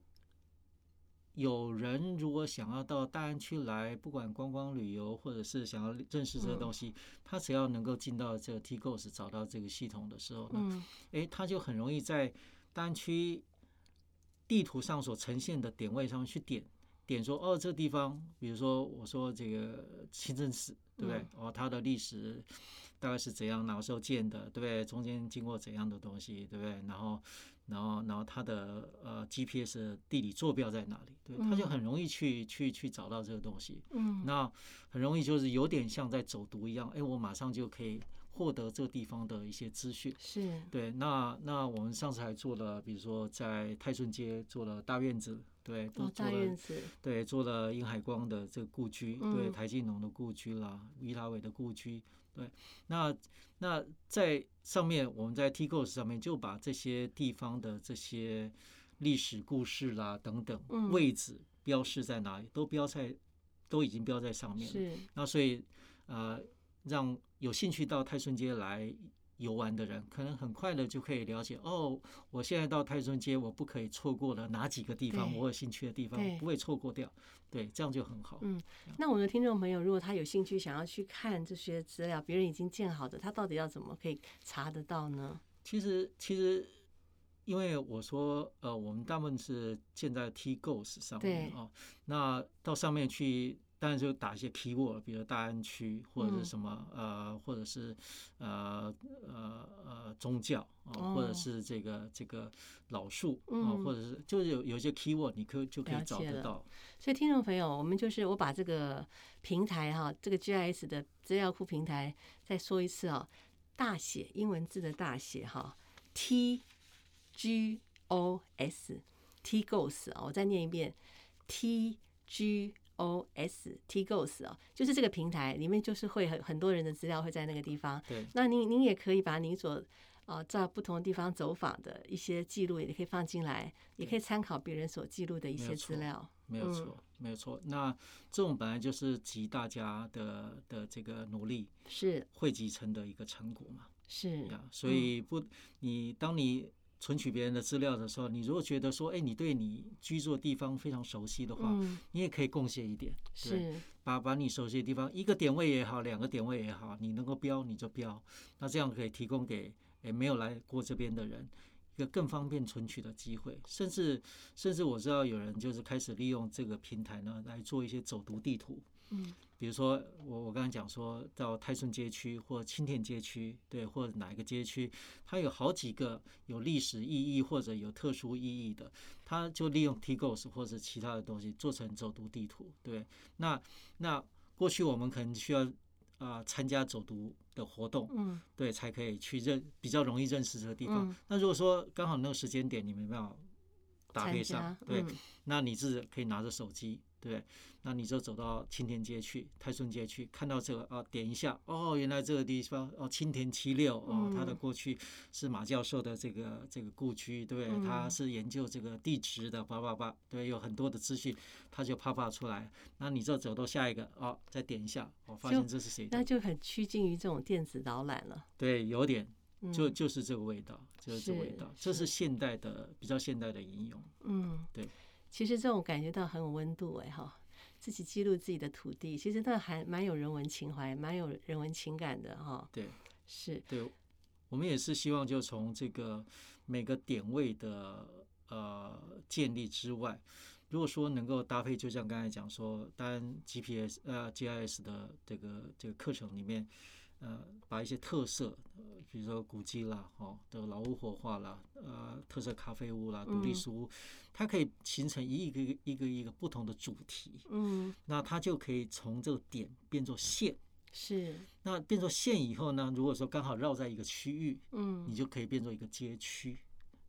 有人如果想要到大安区来，不管观光旅游，或者是想要认识这个东西，他只要能够进到这个 T Ghost 找到这个系统的时候呢，哎，他就很容易在大安区地图上所呈现的点位上去点点说，哦，这个地方，比如说我说这个清真寺，对不对？哦，它的历史。大概是怎样，哪个时候建的，对不对？中间经过怎样的东西，对不对？然后，然后，然后它的呃 GPS 地理坐标在哪里？对，他就很容易去去去找到这个东西。嗯，那很容易就是有点像在走读一样，哎，我马上就可以获得这个地方的一些资讯。是，对。那那我们上次还做了，比如说在泰顺街做了大院子，对，都做了。对，做了殷海光的这个故居，对，台静农的故居啦，伊拉伟的故居。对，那那在上面，我们在 T Ghost 上面就把这些地方的这些历史故事啦等等位置标示在哪里，都标在都已经标在上面了。是，那所以呃，让有兴趣到泰顺街来游玩的人，可能很快的就可以了解哦，我现在到泰顺街，我不可以错过了哪几个地方，我有兴趣的地方，我不会错过掉。对，这样就很好。嗯，那我们的听众朋友，如果他有兴趣想要去看这些资料，别人已经建好的，他到底要怎么可以查得到呢？其实，其实，因为我说，呃，我们大部分是建在 T Goes 上面啊，那到上面去。当然就打一些 keyword，比如大安区或者是什么呃，或者是呃呃呃宗教啊，或者是这个这个老树啊，或者是就是有有一些 keyword，你可就可以找得到。所以听众朋友，我们就是我把这个平台哈，这个 GIS 的资料库平台再说一次啊，大写英文字的大写哈，T G O S T Goes 啊，我再念一遍 T G。O S T Goes 啊，就是这个平台里面就是会很很多人的资料会在那个地方。对，那您您也可以把您所啊在不同的地方走访的一些记录也可以放进来，也可以参考别人所记录的一些资料。没有错，没有错。那这种本来就是集大家的的这个努力是汇集成的一个成果嘛？是呀，所以不，你当你。存取别人的资料的时候，你如果觉得说，哎，你对你居住的地方非常熟悉的话，你也可以贡献一点，是。把把你熟悉的地方，一个点位也好，两个点位也好，你能够标你就标，那这样可以提供给哎没有来过这边的人一个更方便存取的机会，甚至甚至我知道有人就是开始利用这个平台呢来做一些走读地图，嗯。比如说，我我刚才讲说到泰顺街区或青田街区，对，或者哪一个街区，它有好几个有历史意义或者有特殊意义的，它就利用 T Goes 或者其他的东西做成走读地图，对。那那过去我们可能需要啊参加走读的活动，嗯，对，才可以去认比较容易认识这个地方。那如果说刚好那个时间点你没办法搭配上，对，那你是可以拿着手机。对，那你就走到青田街去，泰顺街去，看到这个啊，点一下，哦，原来这个地方哦，青田七六哦，它的过去是马教授的这个这个故居，对，他是研究这个地质的，叭叭叭，对，有很多的资讯，他就啪啪出来。那你就走到下一个，哦，再点一下，我发现这是谁？那就很趋近于这种电子导览了。对，有点，就就是这个味道，就是这个味道，这是现代的比较现代的应用。嗯，对。其实这种感觉到很有温度哎哈，自己记录自己的土地，其实那还蛮有人文情怀，蛮有人文情感的哈。对，是。对，我们也是希望就从这个每个点位的呃建立之外，如果说能够搭配，就像刚才讲说，当然 GPS 呃 GIS 的这个这个课程里面。呃，把一些特色，呃，比如说古迹啦，哦，的老屋活化啦，呃，特色咖啡屋啦，独立书屋，它可以形成一个一个一个不同的主题，嗯，那它就可以从这个点变作线，是，那变作线以后呢，如果说刚好绕在一个区域，嗯，你就可以变作一个街区。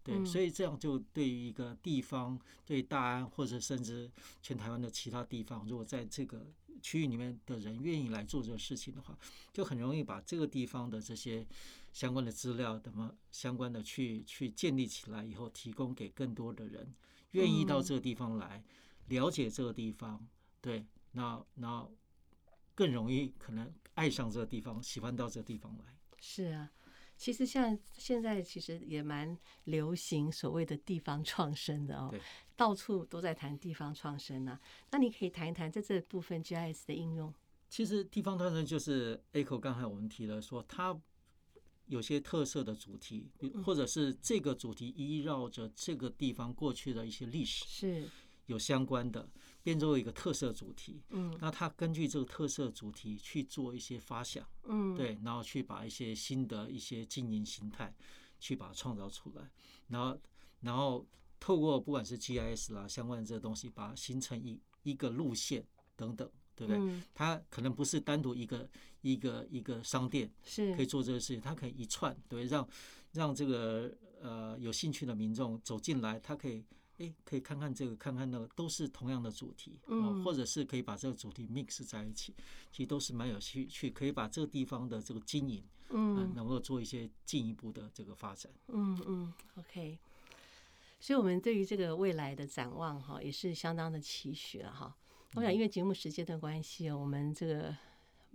对，所以这样就对于一个地方，对大安或者甚至全台湾的其他地方，如果在这个区域里面的人愿意来做这个事情的话，就很容易把这个地方的这些相关的资料，怎么相关的去去建立起来以后，提供给更多的人愿意到这个地方来了解这个地方。对，那那更容易可能爱上这个地方，喜欢到这个地方来。是啊。其实像现在其实也蛮流行所谓的地方创生的哦，到处都在谈地方创生啊。那你可以谈一谈在这部分 GIS 的应用。其实地方创生就是 Echo 刚才我们提了说，它有些特色的主题，或者是这个主题依绕着这个地方过去的一些历史是。有相关的，变作一个特色主题，嗯，那他根据这个特色主题去做一些发想，嗯，对，然后去把一些新的一些经营形态，去把它创造出来，然后，然后透过不管是 GIS 啦相关的这个东西，把它形成一一个路线等等，对不对？它可能不是单独一个一个一个商店是。可以做这个事情，它可以一串，对，让让这个呃有兴趣的民众走进来，他可以。哎，可以看看这个，看看那个，都是同样的主题，嗯，或者是可以把这个主题 mix 在一起，其实都是蛮有趣，去可以把这个地方的这个经营，嗯，能够做一些进一步的这个发展，嗯嗯，OK，所以我们对于这个未来的展望哈，也是相当的期许了哈。我想，因为节目时间的关系哦，我们这个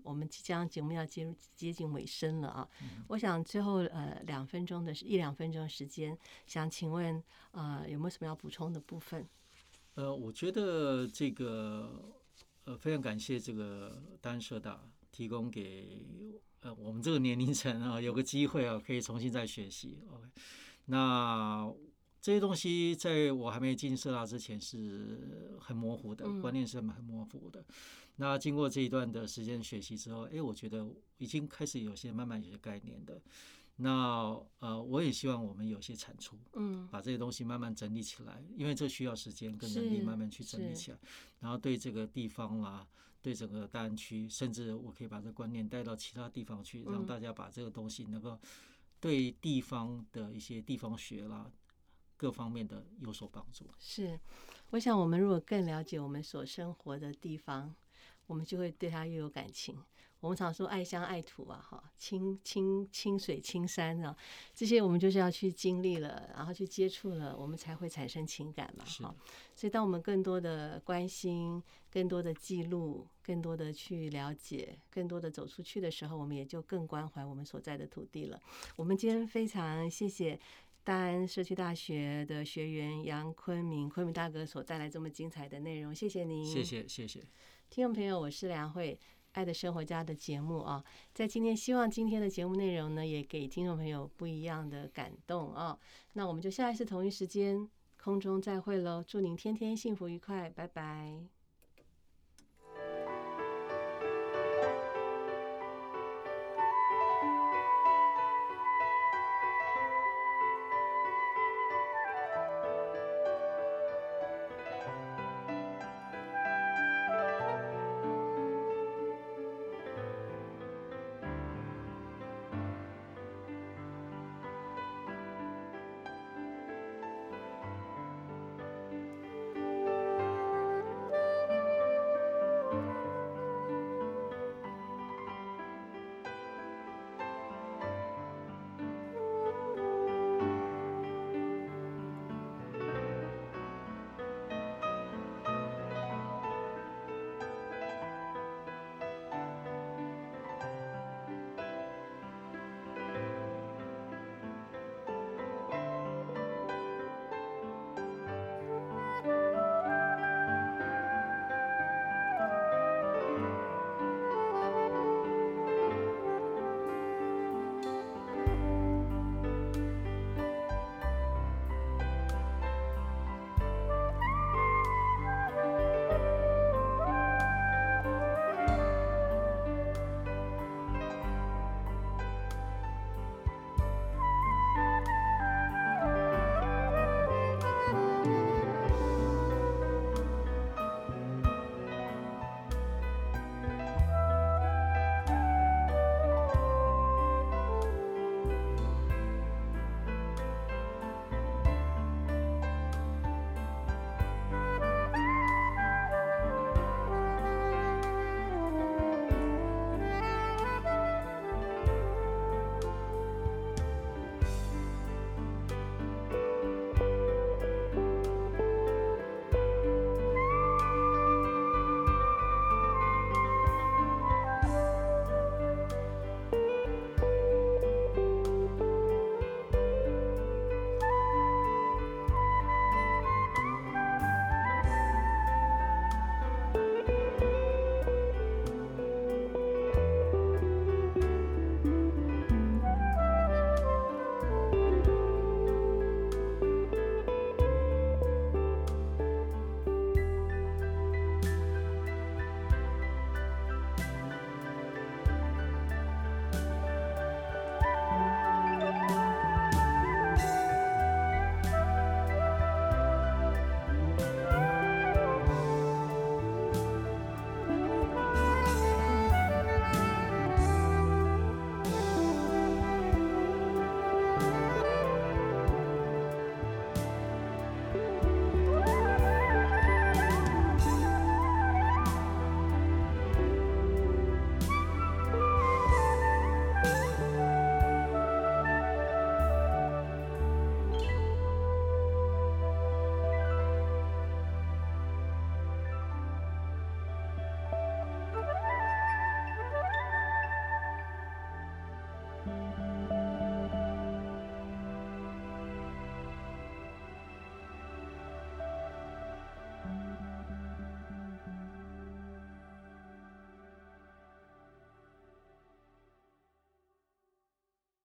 我们即将节目要接入接近尾声了啊。我想最后呃两分钟的一两分钟时间，想请问啊有没有什么要补充的部分？呃，我觉得这个呃非常感谢这个丹社大提供给呃我们这个年龄层啊有个机会啊可以重新再学习。OK，那。这些东西在我还没进社大之前是很模糊的，观念是很模糊的。那经过这一段的时间学习之后，哎，我觉得已经开始有些慢慢有些概念的。那呃，我也希望我们有些产出，嗯，把这些东西慢慢整理起来，因为这需要时间跟能力慢慢去整理起来。然后对这个地方啦，对整个大安区，甚至我可以把这观念带到其他地方去，让大家把这个东西能够对地方的一些地方学啦。各方面的有所帮助。是，我想我们如果更了解我们所生活的地方，我们就会对它又有感情。我们常说爱乡爱土啊，哈，青青青水青山啊，这些我们就是要去经历了，然后去接触了，我们才会产生情感嘛。哈，所以当我们更多的关心、更多的记录、更多的去了解、更多的走出去的时候，我们也就更关怀我们所在的土地了。我们今天非常谢谢。大安社区大学的学员杨坤明，坤明大哥所带来这么精彩的内容，谢谢您。谢谢谢谢，听众朋友，我是梁慧，爱的生活家的节目啊，在今天希望今天的节目内容呢，也给听众朋友不一样的感动啊。那我们就下一次同一时间空中再会喽，祝您天天幸福愉快，拜拜。